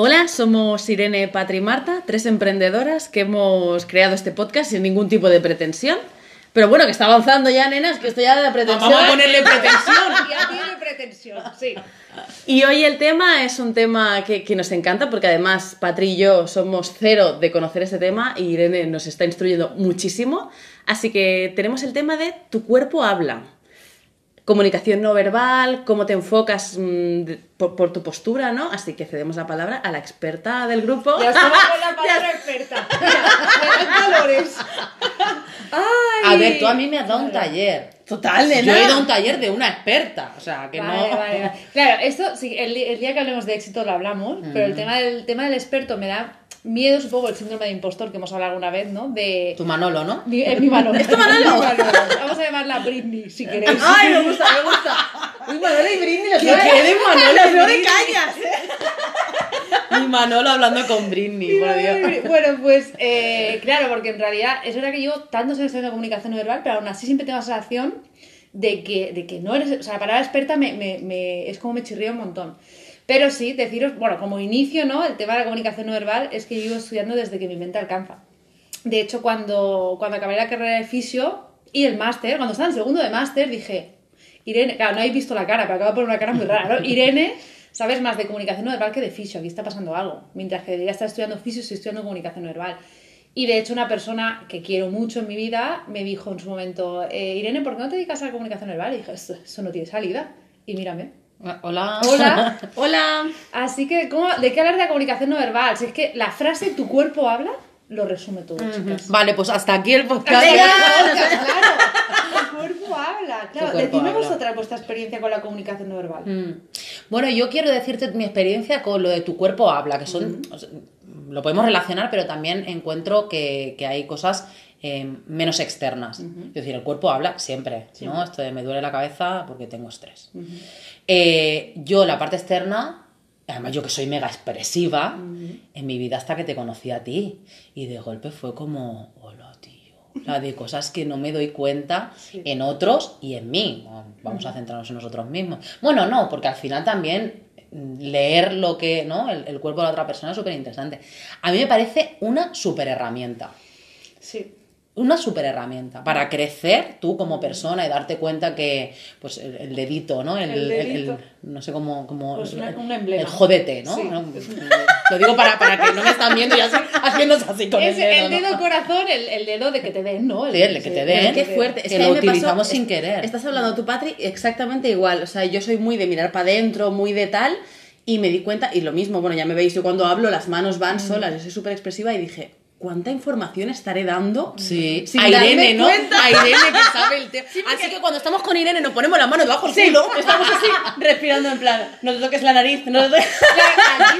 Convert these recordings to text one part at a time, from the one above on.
Hola, somos Irene, Patri y Marta, tres emprendedoras que hemos creado este podcast sin ningún tipo de pretensión. Pero bueno, que está avanzando ya, nenas, que esto ya de pretensión. Vamos a ponerle pretensión. Ya tiene pretensión, sí. Y hoy el tema es un tema que, que nos encanta porque además Patri y yo somos cero de conocer este tema y Irene nos está instruyendo muchísimo. Así que tenemos el tema de tu cuerpo habla. Comunicación no verbal, cómo te enfocas mm, por, por tu postura, ¿no? Así que cedemos la palabra a la experta del grupo. Ya estamos con la palabra experta. Me colores. A ver, tú a mí me has dado un taller. Total, Yo nena. he ido a un taller de una experta. O sea, que Vale, no. vale, vale. Claro, esto, sí, el, el día que hablemos de éxito lo hablamos, pero el tema, del, tema del experto me da miedo, supongo, el síndrome de impostor que hemos hablado alguna vez, ¿no? De... Tu Manolo, ¿no? Mi, es mi Manolo. ¿Es tu Manolo? Manolo. Vamos a llamarla Britney, si queréis. Ay, me gusta, me gusta. Uy, Manola y Britney, los ¿Qué veo- quiere Manola y los veo de cañas, Mi Manolo hablando con Britney, por Dios. Bueno, pues eh, claro, porque en realidad es verdad que llevo tantos años de comunicación verbal, pero aún así siempre tengo la sensación de que, de que no eres. O sea, la palabra experta me, me- me- es como me chirría un montón. Pero sí, deciros, bueno, como inicio, ¿no? El tema de la comunicación no verbal es que yo llevo estudiando desde que mi mente alcanza. De hecho, cuando, cuando acabé la carrera de fisio y el máster, cuando estaba en segundo de máster, dije, Irene, claro, no habéis visto la cara, pero acabo de poner una cara muy rara, ¿no? Irene, sabes más de comunicación no verbal que de fisio, aquí está pasando algo. Mientras que debería estar estudiando fisio, estoy estudiando comunicación no verbal. Y de hecho, una persona que quiero mucho en mi vida me dijo en su momento, eh, Irene, ¿por qué no te dedicas a la comunicación verbal? Y dije, eso, eso no tiene salida. Y mírame. Hola. Hola. Hola. Así que, ¿cómo, ¿de qué hablar de la comunicación no verbal? Si es que la frase tu cuerpo habla lo resume todo, chicas. Vale, pues hasta aquí el podcast. Podcast, claro. Tu cuerpo habla. Claro, decidme vosotras vuestra experiencia con la comunicación no verbal. Mm. Bueno, yo quiero decirte mi experiencia con lo de tu cuerpo habla, que son. o sea, lo podemos relacionar, pero también encuentro que, que hay cosas eh, menos externas. Es decir, el cuerpo habla siempre, ¿no? Esto de me duele la cabeza porque tengo estrés. Eh, yo, la parte externa, además yo que soy mega expresiva, en mi vida hasta que te conocí a ti. Y de golpe fue como, hola, tío. De cosas que no me doy cuenta en otros y en mí. Vamos a centrarnos en nosotros mismos. Bueno, no, porque al final también mm, leer lo que, ¿no? El, el cuerpo de la otra persona es súper interesante. A mí me parece una súper herramienta Sí. Una super herramienta para crecer tú como persona y darte cuenta que pues el, el dedito, ¿no? El, El el- el- dedito. no sé cómo, cómo Pues el, una- un emblema. el jódete, ¿no? Sí. ¿no? Lo digo para, para que no me están viendo y así, haciéndose así con Es el dedo. el ¿no? dedo corazón, el, el dedo de que te den, ¿no? Sí, el de que te den. Qué fuerte. Es Que que, lo pasó- utilizamos es- sin querer. Estás hablando tú, Patri, exactamente igual. O sea, yo soy muy de mirar para adentro, muy de tal, y me di cuenta, y lo mismo, bueno, ya me veis, yo cuando hablo las manos van solas, yo soy súper expresiva y dije, ¿cuánta información estaré dando? Sí, Sin a Irene, ¿no? cuenta. A Irene que sabe el tema. Así que cuando estamos con Irene nos ponemos la mano debajo del Sí, culo. estamos así, respirando en plan, no te toques la nariz, no te toques... Claro, aquí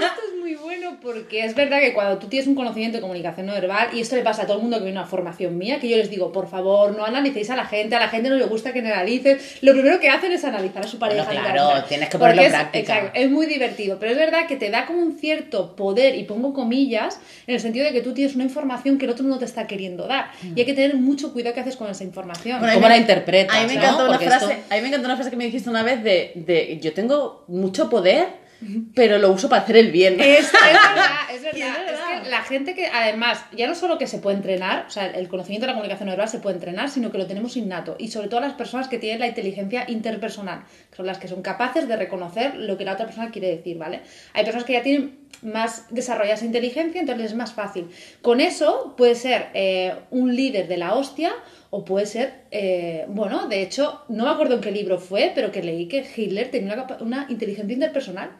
es bueno porque es verdad que cuando tú tienes un conocimiento de comunicación no verbal, y esto le pasa a todo el mundo que viene a una formación mía, que yo les digo, por favor, no analicéis a la gente, a la gente no le gusta que analices, lo primero que hacen es analizar a su pareja. Bueno, en claro, tienes que ponerlo en es- práctica. exacto, es muy divertido, pero es verdad que te da como un cierto poder, y pongo comillas, en el sentido de que tú tienes una información que el otro no te está queriendo dar, y hay que tener mucho cuidado qué haces con esa información. Bueno, a mí ¿Cómo me- la interpretas, A mí me no? encantó una frase, esto- a mí me encantó una frase que me dijiste una vez de, de yo tengo mucho poder, pero lo uso para hacer el bien. Es, es verdad, es verdad. Es verdad. Que la gente que, además, ya no solo que se puede entrenar, o sea, el conocimiento de la comunicación verbal se puede entrenar, sino que lo tenemos innato. Y sobre todo las personas que tienen la inteligencia interpersonal, que son las que son capaces de reconocer lo que la otra persona quiere decir, ¿vale? Hay personas que ya tienen más desarrollada esa inteligencia, entonces es más fácil. Con eso puede ser eh, un líder de la hostia o puede ser, eh, bueno, de hecho, no me acuerdo en qué libro fue, pero que leí que Hitler tenía una, una inteligencia interpersonal.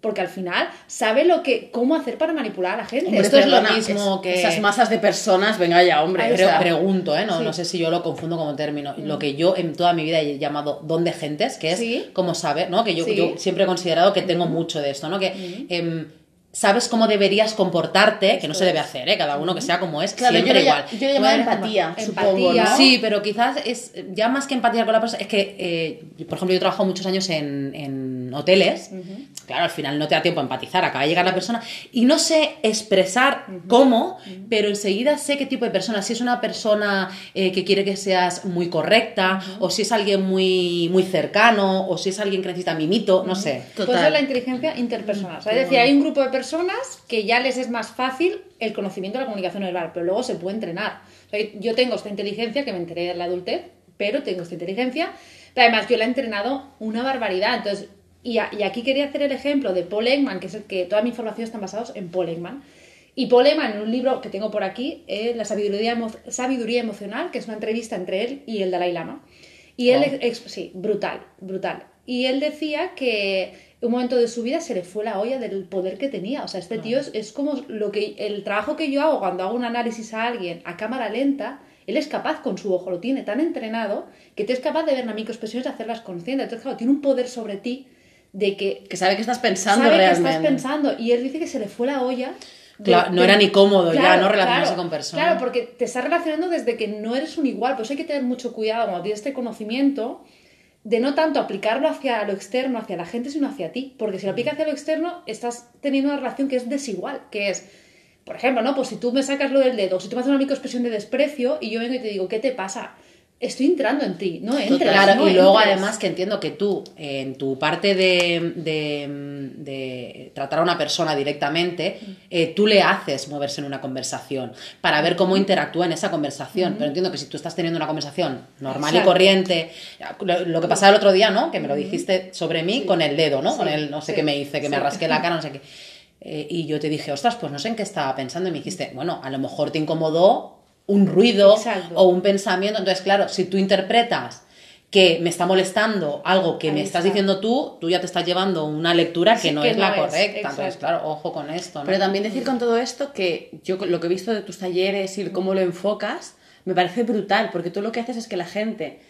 Porque al final sabe lo que, cómo hacer para manipular a la gente. Hombre, Esto es lo mismo es- que- Esas masas de personas, venga ya, hombre. Ahí pregunto, ¿eh? No, Sí. no sé si yo lo confundo como término. Lo que yo en toda mi vida he llamado don de gentes, que es Sí. como saber, ¿no? Que yo, Sí. yo siempre he considerado que tengo mucho de esto, ¿no? Que em, sabes cómo deberías comportarte, que no se debe hacer, ¿eh? Cada uno que sea como es, Claro, yo siempre le, igual. yo le llamaba empatía, empatía, supongo, ¿no? Sí, pero quizás es ya más que empatía con la persona, es que, eh, por ejemplo, yo he trabajado muchos años en, en hoteles claro, al final no te da tiempo a empatizar, acaba de llegar la persona y no sé expresar cómo, pero enseguida sé qué tipo de persona, si es una persona eh, que quiere que seas muy correcta, o si es alguien muy, muy cercano, o si es alguien que necesita mimito, no sé. Pues es la inteligencia interpersonal. O sea, es decir, hay un grupo de personas que ya les es más fácil el conocimiento de la comunicación verbal, pero luego se puede entrenar. O sea, yo tengo esta inteligencia que me enteré en la adultez, pero tengo esta inteligencia. Pero además, yo la he entrenado una barbaridad. Entonces, y, aquí quería hacer el ejemplo de Paul Ekman, que es el que toda mi información está basada en Paul Ekman. Y Paul Ekman, en un libro que tengo por aquí, eh, La sabiduría, sabiduría emocional, que es una entrevista entre él y el Dalai Lama. Y él, sí, brutal, brutal. Y él decía que un momento de su vida se le fue la olla del poder que tenía. O sea, este tío es, como lo que el trabajo que yo hago cuando hago un análisis a alguien a cámara lenta, él es capaz con su ojo, lo tiene tan entrenado que te es capaz de ver microexpresiones y hacerlas conscientes. Entonces, claro, tiene un poder sobre ti de que... Que sabe que estás pensando sabe realmente. que estás pensando. Y él dice que se le fue la olla. Claro, no era ni cómodo ya no relacionarse con personas. Claro, porque te estás relacionando desde que no eres un igual. Pues hay que tener mucho cuidado cuando tienes este conocimiento de no tanto aplicarlo hacia lo externo, hacia la gente, sino hacia ti. Porque si lo aplicas hacia lo externo, estás teniendo una relación que es desigual, que es, por ejemplo, ¿no? Pues si tú me sacas lo del dedo, si tú me haces una microexpresión de desprecio y yo vengo y te digo, ¿qué te pasa? Estoy entrando en ti, no entras. Claro, y luego además que entiendo que tú, en tu parte de, de, tratar a una persona directamente, eh, tú le haces moverse en una conversación para ver cómo interactúa en esa conversación. Pero entiendo que si tú estás teniendo una conversación normal y corriente, lo, que pasaba el otro día, ¿no? Que me lo dijiste sobre mí con el dedo, ¿no? con el no sé qué me hice, que me rasqué la cara, no sé qué. Eh, y yo te dije, ostras, pues no sé en qué estaba pensando. Y me dijiste, bueno, a lo mejor te incomodó un ruido o un pensamiento. Entonces, claro, si tú interpretas que me está molestando algo que me estás diciendo tú, tú ya te estás llevando una lectura que no es la correcta. Entonces, claro, ojo con esto. Pero también decir con todo esto que yo lo que he visto de tus talleres y cómo lo enfocas, me parece brutal, porque tú lo que haces es que la gente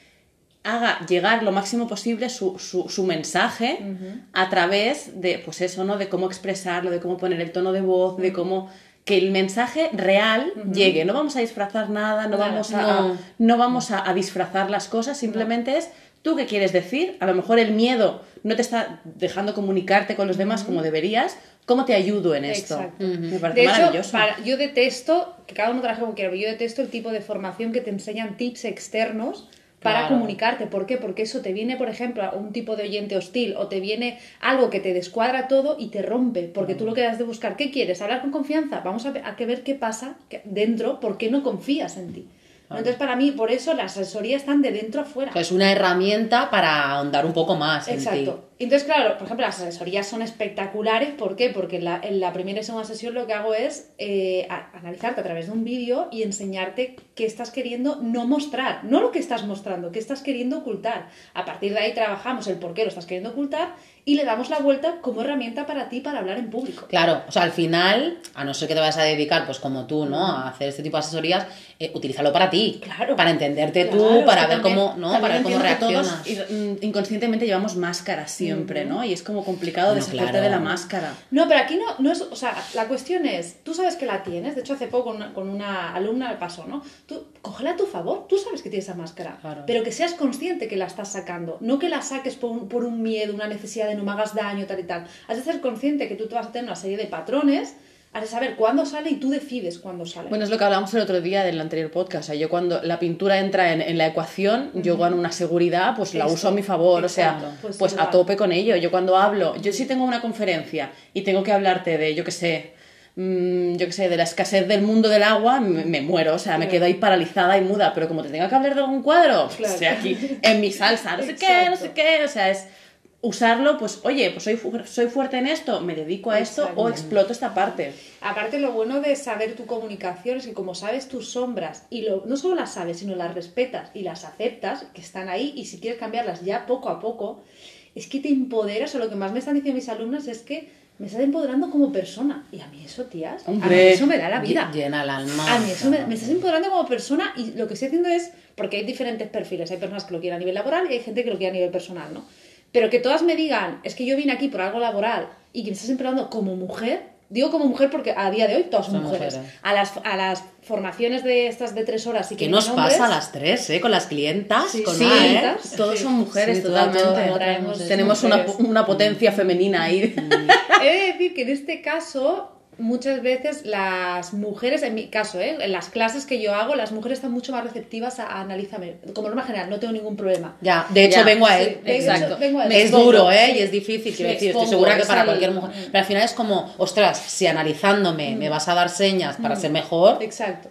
haga llegar lo máximo posible su, su, mensaje a través de, pues eso, ¿no? De cómo expresarlo, de cómo poner el tono de voz, de cómo que el mensaje real llegue. No vamos a disfrazar nada, no vamos a, no. vamos a, disfrazar las cosas, simplemente es tú qué quieres decir. A lo mejor el miedo no te está dejando comunicarte con los demás como deberías. ¿Cómo te ayudo en esto? Me parece maravilloso. yo detesto, que cada uno trabaje como quiera, pero yo detesto el tipo de formación que te enseñan tips externos para comunicarte. ¿Por qué? Porque eso te viene, por ejemplo, a un tipo de oyente hostil o te viene algo que te descuadra todo y te rompe, porque tú lo que has de buscar, ¿qué quieres? ¿Hablar con confianza? Vamos a, a ver qué pasa dentro, ¿por qué no confías en ti? Entonces, para mí, por eso las asesorías están de dentro a fuera. Es una herramienta para ahondar un poco más. Exacto. Entonces, claro, por ejemplo, las asesorías son espectaculares. ¿Por qué? Porque en la, en la primera y segunda sesión lo que hago es eh, analizarte a través de un vídeo y enseñarte qué estás queriendo no mostrar. No lo que estás mostrando, qué estás queriendo ocultar. A partir de ahí trabajamos el por qué lo estás queriendo ocultar y le damos la vuelta como herramienta para ti para hablar en público. Claro, o sea, al final, a no ser que te vayas a dedicar, pues como tú, ¿no? A hacer este tipo de asesorías, eh, utilízalo para ti. Claro. Para entenderte tú, para ver cómo, ¿no? Para ver cómo reaccionas. Mm, inconscientemente llevamos máscaras siempre, ¿no? Y es como complicado deshacerte de la máscara. No, pero aquí no, no es, o sea, la cuestión es, tú sabes que la tienes, de hecho hace poco con una, alumna me pasó, ¿no? Tú, cógela a tu favor, tú sabes que tienes esa máscara, pero que seas consciente que la estás sacando, no que la saques por un, por un miedo, una necesidad de no me hagas daño, tal y tal. Has de ser consciente que tú te vas a tener una serie de patrones has de saber cuándo sale y tú decides cuándo sale. Bueno, es lo que hablábamos el otro día del anterior podcast. O sea, yo cuando la pintura entra en, la ecuación, yo con una seguridad, pues la uso a mi favor. O sea, pues, pues a tope con ello. Yo cuando hablo, yo sí tengo una conferencia y tengo que hablarte de, yo qué sé, mm, yo qué sé, de la escasez del mundo del agua, me, muero, o sea, me quedo ahí paralizada y muda, pero como te tenga que hablar de algún cuadro, claro. o aquí en mi salsa, no sé qué, no sé qué, o sea, es usarlo, pues oye, pues soy, soy fuerte en esto, me dedico a esto o exploto esta parte. Aparte, lo bueno de saber tu comunicación es que como sabes tus sombras y lo, no solo las sabes, sino las respetas y las aceptas, que están ahí, y si quieres cambiarlas ya poco a poco, es que te empoderas, o lo que más me están diciendo mis alumnas es que me estás empoderando como persona. Y a mí eso, tías, a mí eso me da la vida. Llena el alma. A mí eso me, me, estás empoderando como persona y lo que estoy haciendo es, porque hay diferentes perfiles, hay personas que lo quieren a nivel laboral y hay gente que lo quiere a nivel personal, ¿no? Pero que todas me digan, es que yo vine aquí por algo laboral y que me estás empleando como mujer, digo como mujer porque a día de hoy todas son, Son mujeres. mujeres. A, las, a las formaciones de estas de tres horas y que ¿Qué nos pasa a las tres, eh? Con las clientas, Sí, con sí. ¿eh? Todos Sí. son mujeres totalmente. Tenemos una, una potencia femenina ahí. He de decir que en este caso, muchas veces las mujeres, en mi caso, ¿eh? en las clases que yo hago, las mujeres están mucho más receptivas a, a analízame. Como norma general, no tengo ningún problema. Ya, de hecho Ya, vengo a sí, él. hecho, vengo a es expongo, duro, ¿eh? sí. Y es difícil, quiero decir. Estoy segura que para al- cualquier mujer. Pero al final es como, ostras, si analizándome me vas a dar señas para ser mejor. Exacto.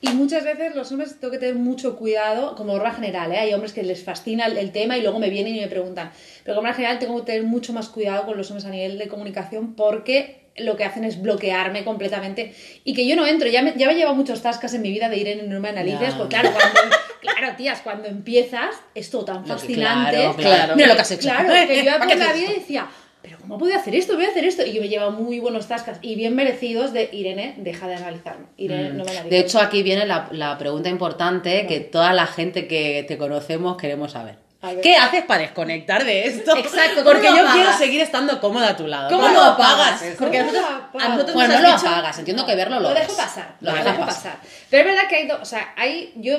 Y muchas veces los hombres tengo que tener mucho cuidado, como norma general, ¿eh? hay hombres que les fascina el, el tema y luego me vienen y me preguntan. Pero como norma general tengo que tener mucho más cuidado con los hombres a nivel de comunicación porque lo que hacen es bloquearme completamente y que yo no entro. Ya me, ya me he llevado muchos tascas en mi vida de ir en no me analices, Ya. porque claro, cuando, claro, tías, cuando empiezas es todo tan fascinante. claro, claro. Mira lo que has hecho. Claro, que yo ¿Para por la vida decía, pero ¿cómo puedo hacer esto? Voy a hacer esto. Y yo me llevo muy buenos tascas y bien merecidos de Irene, deja de analizarme. Irene, no me analices. Mm. De hecho, aquí viene la, la pregunta importante que toda la gente que te conocemos queremos saber. ¿Qué haces para desconectar de esto? Exacto, ¿cómo Porque yo apagas? quiero seguir estando cómoda a tu lado. ¿Cómo ¿Cómo lo apagas? Porque a ¿Cómo nosotros, lo apagas? a nosotros Bueno, nos no lo dicho- apagas, entiendo que verlo lo, lo dejo pasar, Lo dejo pasar. pasar. Pero es verdad que hay dos, o sea, hay yo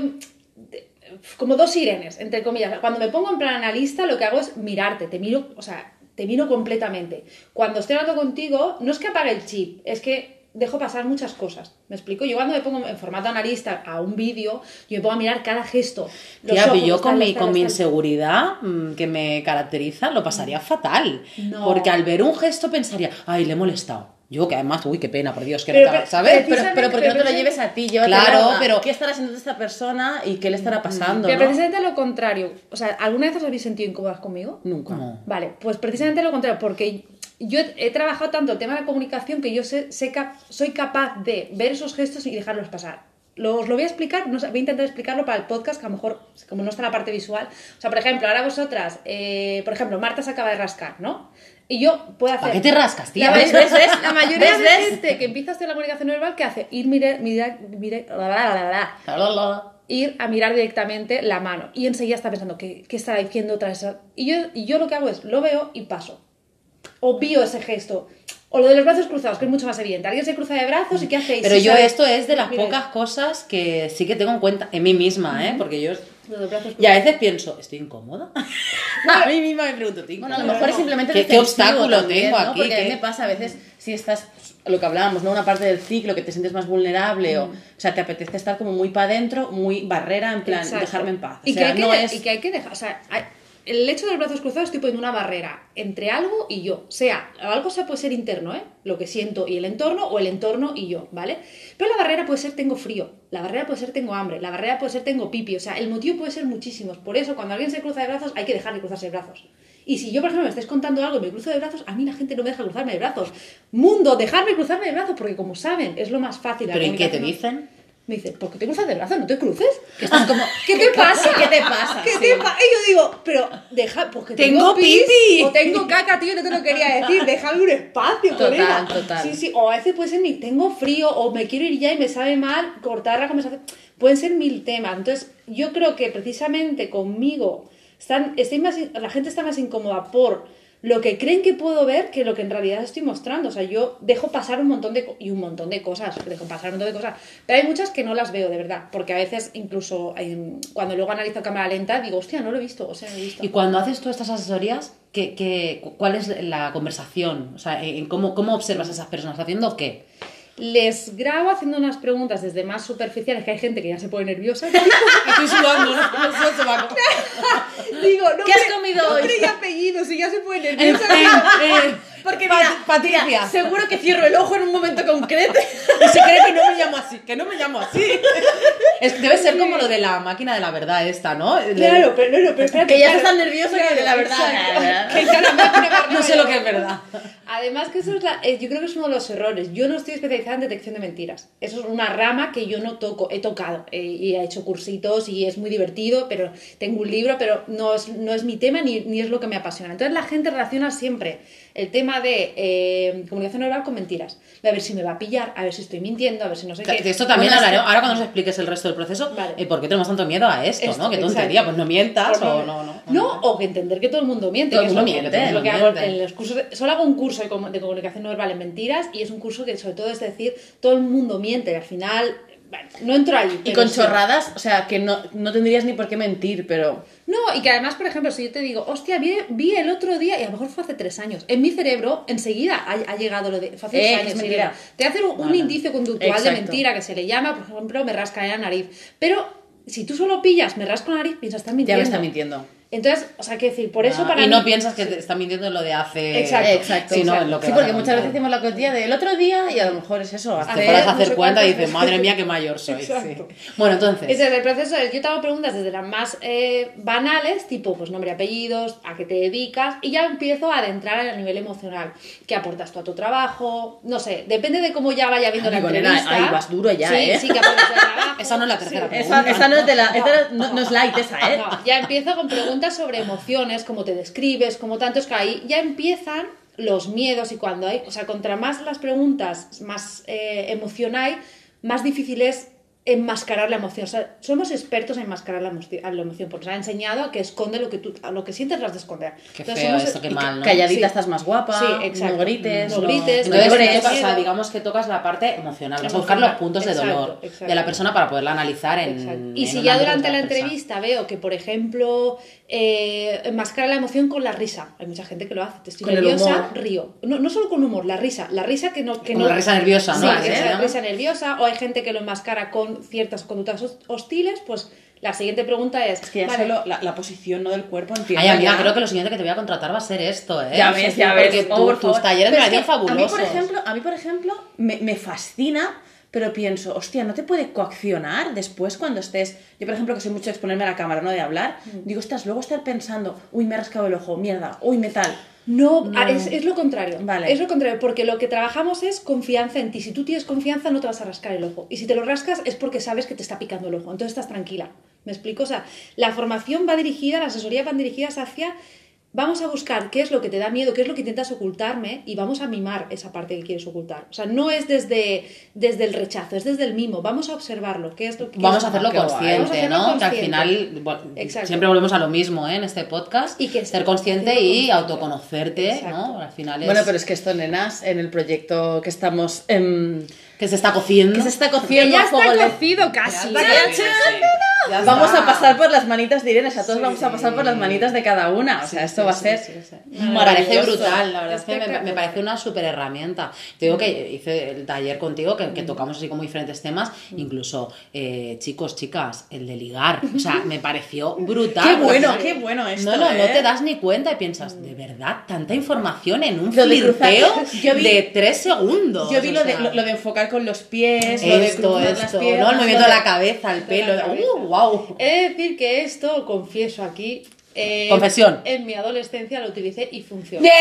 como dos sirenes, entre comillas. Cuando me pongo en plan analista, lo que hago es mirarte, te miro, o sea, te miro completamente. Cuando estoy hablando contigo, no es que apague el chip, es que dejo pasar muchas cosas. ¿Me explico? Yo cuando me pongo en formato analista a un vídeo, yo me pongo a mirar cada gesto. los Tía, ojos, pero yo los con mi, con mi inseguridad mm, que me caracteriza lo pasaría fatal. No. Porque al ver un gesto pensaría, ay, le he molestado. Yo que además, uy, qué pena, por Dios, que Pero- no te- pero- ¿sabes? Pero, pero porque no te lo Pero- lleves a ti, llévatelo Claro, pero- ¿Qué estará haciendo esta persona y qué le estará pasando? Pero no? precisamente lo contrario. O sea, ¿alguna vez os habéis sentido incómodas conmigo? Nunca. No. Vale, pues precisamente lo contrario, porque yo he, he trabajado tanto el tema de la comunicación que yo sé, sé cap- soy capaz de ver esos gestos y dejarlos pasar. Lo, os lo voy a explicar, no voy a intentar explicarlo para el podcast, que a lo mejor, como no está la parte visual. O sea, por ejemplo, ahora vosotras, eh, por ejemplo, Marta se acaba de rascar, ¿no? Y yo puedo hacer. ¿Para qué te rascas, tía? La, ¿Ves? ¿ves? ¿Ves? La mayoría de gente que empieza a hacer la comunicación verbal, ¿qué hace? Ir, mire, mira, mire, bla, bla, bla, bla, ir a mirar directamente la mano y enseguida está pensando ¿qué, qué estará diciendo otra vez? Y yo, y yo lo que hago es lo veo y paso. Obvio ese gesto. O lo de los brazos cruzados, que es mucho más evidente. Alguien se cruza de brazos y ¿qué hacéis? Pero Sí, yo ¿sabes? esto es de las Mire, pocas cosas que sí que tengo en cuenta en mí misma, ¿eh? Porque yo... Y a veces pienso, ¿estoy incómoda? a mí misma me pregunto, ¿estoy Bueno, a lo mejor es simplemente ¿Qué- qué obstáculo también, tengo ¿no? aquí? Porque a mí ¿Qué- me pasa a veces si estás lo que hablábamos, ¿no? Una parte del ciclo que te sientes más vulnerable o, o sea, te apetece estar como muy para adentro, muy barrera, en plan, Exacto. dejarme en paz. O Y, que sea, hay que no de- es... y que hay que dejar. O sea, hay- el hecho de los brazos cruzados estoy poniendo una barrera entre algo y yo. Sea, algo se puede ser interno, ¿eh? Lo que siento y el entorno, o el entorno y yo, ¿vale? Pero la barrera puede ser tengo frío, la barrera puede ser tengo hambre, la barrera puede ser tengo pipi. O sea, el motivo puede ser muchísimos. Por eso, cuando alguien se cruza de brazos, hay que dejar de cruzarse de brazos. Y si yo, por ejemplo, me estáis contando algo y me cruzo de brazos, a mí la gente no me deja cruzarme de brazos. Mundo, dejarme cruzarme de brazos, porque como saben, es lo más fácil. ¿Pero y qué te dicen? Me dice, ¿por qué te cruzas de brazos? ¿No te cruces? Que estás como, ¿qué te pasa? ¿Qué te pasa? ¿Qué Sí. te pasa? Y yo digo, pero deja, porque Tengo tengo, pis pipi. o tengo caca, tío, no te lo quería decir, déjame un espacio, Total, colega. total. Sí, sí, o a veces puede ser mi, tengo frío o me quiero ir ya y me sabe mal, cortar la conversación. Pueden ser mil temas. Entonces, yo creo que precisamente conmigo están, estoy más, la gente está más incómoda por lo que creen que puedo ver que lo que en realidad estoy mostrando. O sea, yo dejo pasar un montón de y un montón de cosas, dejo pasar un montón de cosas. Pero hay muchas que no las veo de verdad, porque a veces incluso em, cuando luego analizo cámara lenta digo, hostia, no lo he visto, o sea, no lo he visto. Y cuando haces todas estas asesorías, ¿qué, qué, ¿cuál es la conversación? O sea, en cómo, ¿cómo observas a esas personas? ¿Haciendo qué? Les grabo haciendo unas preguntas desde más superficiales, que hay gente que ya se pone nerviosa. Estoy sudando, ¿no? Digo, no ¿Qué has comido hoy? Nombre y apellido, si ya se pone nerviosa. eh, Porque mira, Patricia. mira, seguro que cierro el ojo en un momento concreto. Y se cree que no me llamo así, que no me llamo así. Es- debe ser como lo de la máquina de la verdad esta, ¿no? Claro, pero no, no, pero espérate. Que ya claro, estás tan nervioso que la verdad- exacto. Que está la máquina para No sé lo que es verdad. Además que eso es la, eh, yo creo que es uno de los errores. Yo no estoy especializada en detección de mentiras. Eso es una rama que yo no toco, he tocado eh, y he hecho cursitos y es muy divertido, pero tengo un libro, pero no es, no es mi tema ni, ni es lo que me apasiona. Entonces la gente relaciona siempre el tema de eh, comunicación oral con mentiras. A ver si me va a pillar, a ver si estoy mintiendo, a ver si no sé qué. De esto también Bueno, que- Ahora cuando nos expliques el resto del proceso, Vale. eh, ¿por qué tenemos tanto miedo a esto, Esto, no? Qué tontería, pues no mientas o favor. no, no. No, o que entender que todo el mundo miente. Todo que el es mundo lo que- miente, es lo que no hago miente. en los cursos. de- solo hago un curso curso de, comu- de comunicación no verbal en mentiras y es un curso que sobre todo es decir, todo el mundo miente y al final, bueno, no entro ahí. Y con sí. chorradas, o sea, que no, no tendrías ni por qué mentir, pero... No, y que además, por ejemplo, si yo te digo, hostia, vi, vi el otro día, y a lo mejor fue hace tres años, en mi cerebro enseguida ha, ha llegado lo de. Fue hace Eh, años. es mentira. Te hace un, indicio conductual de Exacto. mentira que se le llama, por ejemplo, me rasca la nariz. Pero si tú solo pillas, me rasco la nariz, piensas, estás Ya mintiendo. me está mintiendo. Entonces, o sea, que decir, por eso Ah, para y mí. no piensas que te está mintiendo en lo de hace. Exacto, Exacto. No, en lo que sí, a porque muchas veces hacemos la cotilla del otro día y a lo mejor es eso. Te hace- fueras a no hacer sé cuenta y dices, madre mía, qué mayor soy. Exacto. Sí. Bueno, entonces. Entonces, el proceso es, yo te hago preguntas desde las más eh, banales, tipo, pues nombre apellidos, a qué te dedicas, y ya empiezo a adentrar a nivel emocional. ¿Qué aportas tú a tu trabajo? No sé, depende de cómo ya vaya viendo la Digo, nena, entrevista. ahí vas duro ya, sí, ¿eh? Sí, que aportas al trabajo. Esa no es la tercera Sí. pregunta. Esa, esa no es de la... esta no, no es light esa, ¿eh? No, ya empiezo con preguntas sobre emociones, cómo te describes, cómo tanto es que ahí ya empiezan los miedos y cuando hay, o sea, contra más las preguntas, más eh, emoción hay, más difícil es enmascarar la emoción. O sea, somos expertos en enmascarar la, emoción, porque nos ha enseñado a que esconde lo que tú, a lo que sientes las de esconder. Qué Entonces, feo somos- esto, qué y que- mal, ¿no? Calladita Sí. estás más guapa, Sí, exacto. no grites, No grites, no Entonces, tocas- o sea, digamos que tocas la parte emocional, vas a buscar los puntos de dolor exacto. de la persona para poderla analizar en. Exacto. en Y si ya durante la entrevista veo que, por ejemplo, eh, enmascara la emoción con la risa. Hay mucha gente que lo hace. Te estoy Con el nerviosa, humor. río. No, no solo con humor, la risa. La risa que no... Que Como no la risa nerviosa, Sí, ¿no? ¿Eh? es la risa nerviosa. O hay gente que lo enmascara con ciertas conductas hos- hostiles. Pues la siguiente pregunta es... Es que ya vale, solo la, la posición ¿no? del cuerpo entiendo Ay, amiga, ya. creo que lo siguiente que te voy a contratar va a ser esto, ¿eh? Ya ves, ya ves. Porque Oh, tú- por tus favor. talleres me parecen fabulosos. A mí, por ejemplo, a mí, por ejemplo me, me fascina, pero pienso, hostia, ¿no te puede coaccionar después cuando estés... Yo, por ejemplo, que soy mucho de exponerme a la cámara, ¿no? De hablar, Mm. digo, estás luego estar pensando, uy, me he rascado el ojo, mierda, uy, metal. No, ah, Es, es lo contrario. Vale. Es lo contrario, porque lo que trabajamos es confianza en ti. Si tú tienes confianza, no te vas a rascar el ojo. Y si te lo rascas, es porque sabes que te está picando el ojo. Entonces estás tranquila. ¿Me explico? O sea, la formación va dirigida, la asesoría van dirigidas hacia. Vamos a buscar qué es lo que te da miedo, qué es lo que intentas ocultarme y vamos a mimar esa parte que quieres ocultar. O sea, no es desde, desde el rechazo, es desde el mimo. Vamos a observarlo. ¿Qué es lo que Vamos a hacerlo guay. consciente, Vamos a hacerlo ¿no? Que al final bueno, siempre volvemos a lo mismo ¿eh? en este podcast. Y que ser consciente y consciente. autoconocerte, Exacto. ¿no? Al final es Bueno, pero es que esto, nenas, en el proyecto que estamos... que se está cociendo. que se está cociendo ya está cocido casi. Ya está, Ya Vamos está. a pasar por las manitas de Irene, o sea, todos Sí. vamos a pasar por las manitas de cada una. O sea, esto Sí, va a sí, ser sí, sí. Me parece brutal, la verdad es que me, me parece una súper herramienta. Te digo que hice el taller contigo, que, que tocamos así como diferentes temas, incluso eh, chicos, chicas, el de ligar. O sea, me pareció brutal. Qué bueno, qué bueno esto, No, no, no ¿eh? te das ni cuenta y piensas, de verdad, tanta información en un de flirteo vi- de tres segundos. Yo vi o lo de, sea. lo, lo de enfocar con los pies, lo de esto, las esto, piernas, ¿no? El movimiento de la cabeza, el pelo. La cabeza. ¡Uh, wow! He de decir que esto, confieso aquí. eh, Confesión. En mi adolescencia lo utilicé y funciona.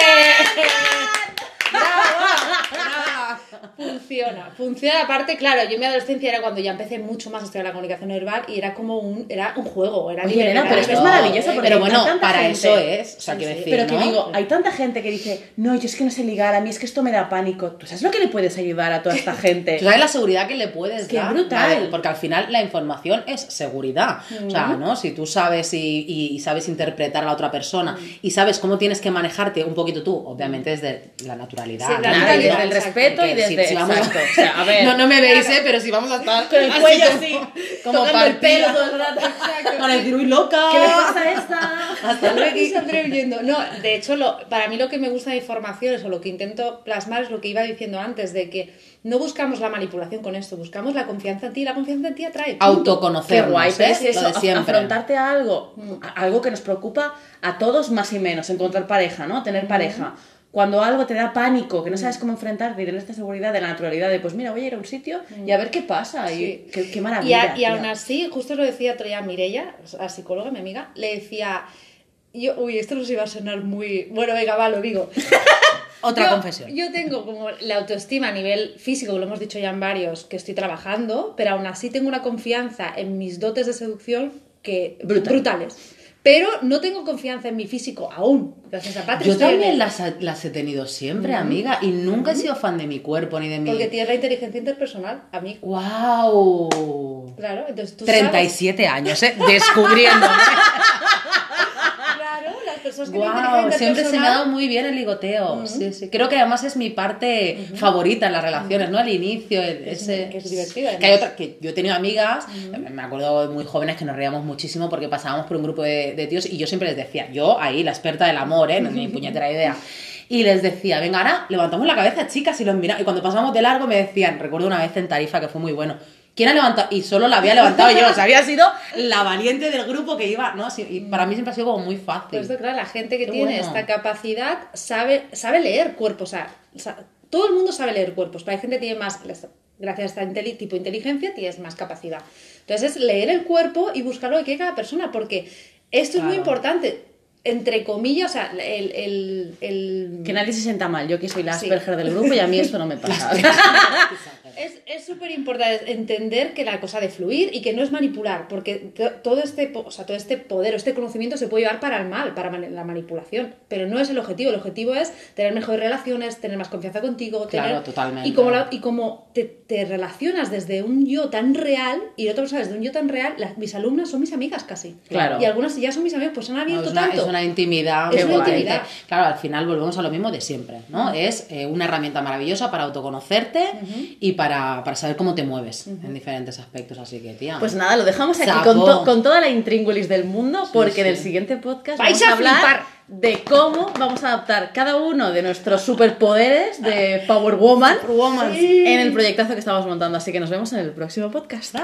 Funciona, funciona. Aparte, claro, yo en mi adolescencia era cuando ya empecé mucho más a estudiar la comunicación verbal y era como un, era un juego, era Oye, pero es que es No, maravilloso porque Pero hay bueno, tanta para gente. eso es. O sea, Sí, quiero decir. Pero digo, hay tanta gente que dice, no, yo es que no sé ligar, a mí es que esto me da pánico. ¿Tú sabes lo que le puedes ayudar a toda esta gente? Tú sabes la seguridad que le puedes dar. brutal. Vale, Porque al final la información es seguridad. O sea, ¿no? Si tú sabes y, sabes interpretar a la otra persona y sabes cómo tienes que manejarte un poquito tú, obviamente desde la naturalidad. Sí, la naturalidad, desde el respeto y Porque si- desde... si vamos a- exacto, o sea, a ver... No, no me veis, ¿eh? Pero si vamos a estar Con el así cuello como- así, como tocando el pelo todo el rato. Para decir, uy, loca. ¿Qué le pasa a esta? Hasta luego. No, de hecho, lo, para mí lo que me gusta de informaciones o lo que intento plasmar es lo que iba diciendo antes, de que no buscamos la manipulación con esto, buscamos la confianza en ti la confianza en ti atrae. Qué Autoconocernos, guay, ¿eh? es eso, Lo de siempre. afrontarte a algo, a algo que nos preocupa a todos más y menos, encontrar pareja, ¿no? Tener pareja. Cuando algo te da pánico, que no sabes cómo enfrentarte y tener esta seguridad de la naturalidad de, pues mira, voy a ir a un sitio y a ver qué pasa. Y qué, Y, maravilla. a- y tía. aún así, justo lo decía otro día Mirella, la psicóloga, mi amiga, le decía, yo, uy, esto nos iba a sonar muy, bueno, venga, va, lo digo. Otra Yo- confesión. Yo tengo como la autoestima a nivel físico, que lo hemos dicho ya en varios, que estoy trabajando, pero aún así tengo una confianza en mis dotes de seducción que Brutal. brutales. Pero no tengo confianza en mi físico aún, gracias a Patrick. Yo también las, las he tenido siempre, amiga, y nunca he sido fan de mi cuerpo ni de mi... Porque tienes la inteligencia interpersonal, a mí. ¡Wow! Claro, entonces tú sabes- 37 años, ¿eh? Descubriéndome. Personas es que inteligencia siempre se me ha personal- dado muy bien el ligoteo. Sí, sí. Creo que además es mi parte favorita en las relaciones, ¿no? El inicio, el- ese... que es divertido, Que, hay otra, que yo he tenido amigas, me acuerdo muy jóvenes que nos reíamos muchísimo porque pasábamos por un grupo de, de tíos y yo siempre les decía, yo ahí, la experta del amor, ¿eh? No ni puñetera idea. Y les decía, venga, ahora levantamos la cabeza, chicas, y los mira Y cuando pasamos de largo me decían, recuerdo una vez en Tarifa que fue muy bueno. ¿Quién ha levantado? Y solo la había levantado yo, o sea, había sido la valiente del grupo que iba, ¿no? Sí, Y para mí siempre ha sido como muy fácil. Claro, la gente que Qué tiene bueno. esta capacidad sabe, sabe leer cuerpos. O sea, todo el mundo sabe leer cuerpos, pero hay gente que tiene más, gracias a este tipo de inteligencia, tienes más capacidad. Entonces es leer el cuerpo y buscar lo que quiere cada persona, porque esto es muy importante. Entre comillas, o sea, el... el, el- Que nadie se sienta mal. Yo que soy la Sí. Asperger del grupo y a mí esto no me pasa. Es es súper importante entender que la cosa de fluir y que no es manipular, porque to- todo este, o sea, todo este poder o este conocimiento se puede llevar para el mal, para la manipulación, pero no es el objetivo. El objetivo es tener mejores relaciones, tener más confianza contigo. Claro, totalmente. Y como, la- y como te, te relacionas desde un yo tan real y otra persona desde un yo tan real, las- mis alumnas son mis amigas casi. Claro. Y algunas ya son mis amigas, pues han No, abierto es, una, tanto. es una intimidad. Es una guay. intimidad. Claro, al final volvemos a lo mismo de siempre, ¿no? Es eh, una herramienta maravillosa para autoconocerte y para, para saber cómo te mueves en diferentes aspectos. Así que, tía. Pues nada, lo dejamos aquí con, to- con toda la intríngulis del mundo, porque sí. en el siguiente podcast Vais vamos a a hablar flipar. de cómo vamos a adaptar cada uno de nuestros superpoderes de Power Woman en el proyectazo que estamos montando. Así que nos vemos en el próximo podcast.